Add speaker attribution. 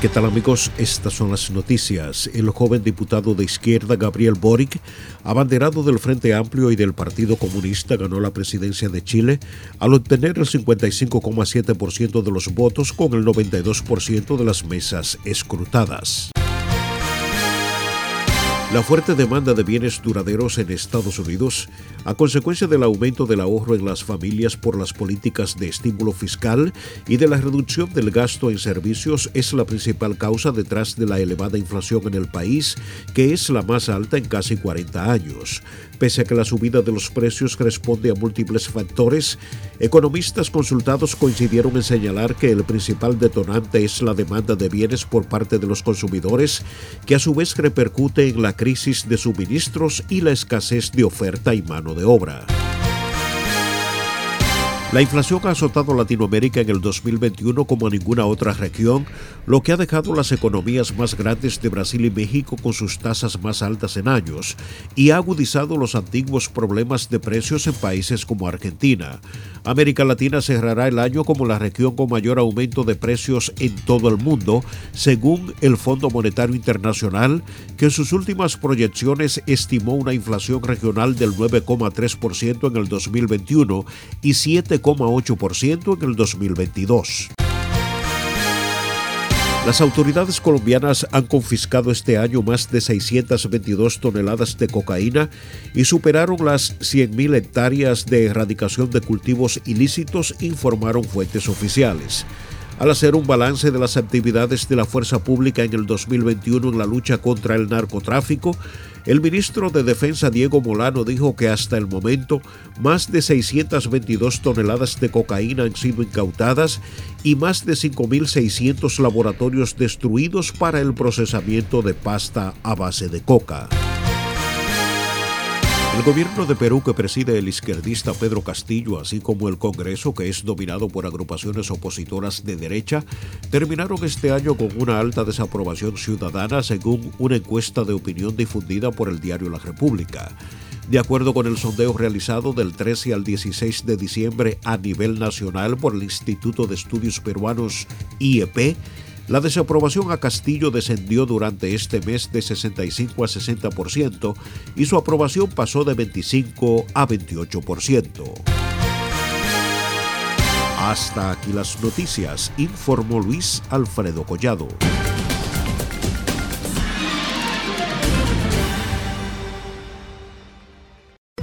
Speaker 1: ¿Qué tal amigos? Estas son las noticias. El joven diputado de izquierda Gabriel Boric, abanderado del Frente Amplio y del Partido Comunista, ganó la presidencia de Chile al obtener el 55,7% de los votos con el 92% de las mesas escrutadas. La fuerte demanda de bienes duraderos en Estados Unidos, a consecuencia del aumento del ahorro en las familias por las políticas de estímulo fiscal y de la reducción del gasto en servicios, es la principal causa detrás de la elevada inflación en el país, que es la más alta en casi 40 años. Pese a que la subida de los precios responde a múltiples factores, economistas consultados coincidieron en señalar que el principal detonante es la demanda de bienes por parte de los consumidores, que a su vez repercute en la crisis de suministros y la escasez de oferta y mano de obra. La inflación ha azotado Latinoamérica en el 2021 como a ninguna otra región, lo que ha dejado las economías más grandes de Brasil y México con sus tasas más altas en años y ha agudizado los antiguos problemas de precios en países como Argentina. América Latina cerrará el año como la región con mayor aumento de precios en todo el mundo, según el Fondo Monetario Internacional, que en sus últimas proyecciones estimó una inflación regional del 9,3% en el 2021 y 7,8% en el 2022. Las autoridades colombianas han confiscado este año más de 622 toneladas de cocaína y superaron las 100.000 hectáreas de erradicación de cultivos ilícitos, informaron fuentes oficiales. Al hacer un balance de las actividades de la fuerza pública en el 2021 en la lucha contra el narcotráfico, el ministro de Defensa Diego Molano dijo que hasta el momento más de 622 toneladas de cocaína han sido incautadas y más de 5.600 laboratorios destruidos para el procesamiento de pasta a base de coca. El gobierno de Perú que preside el izquierdista Pedro Castillo, así como el Congreso, que es dominado por agrupaciones opositoras de derecha, terminaron este año con una alta desaprobación ciudadana según una encuesta de opinión difundida por el diario La República. De acuerdo con el sondeo realizado del 13 al 16 de diciembre a nivel nacional por el Instituto de Estudios Peruanos IEP, la desaprobación a Castillo descendió durante este mes de 65 a 60% y su aprobación pasó de 25 a 28%. Hasta aquí las noticias, informó Luis Alfredo Collado.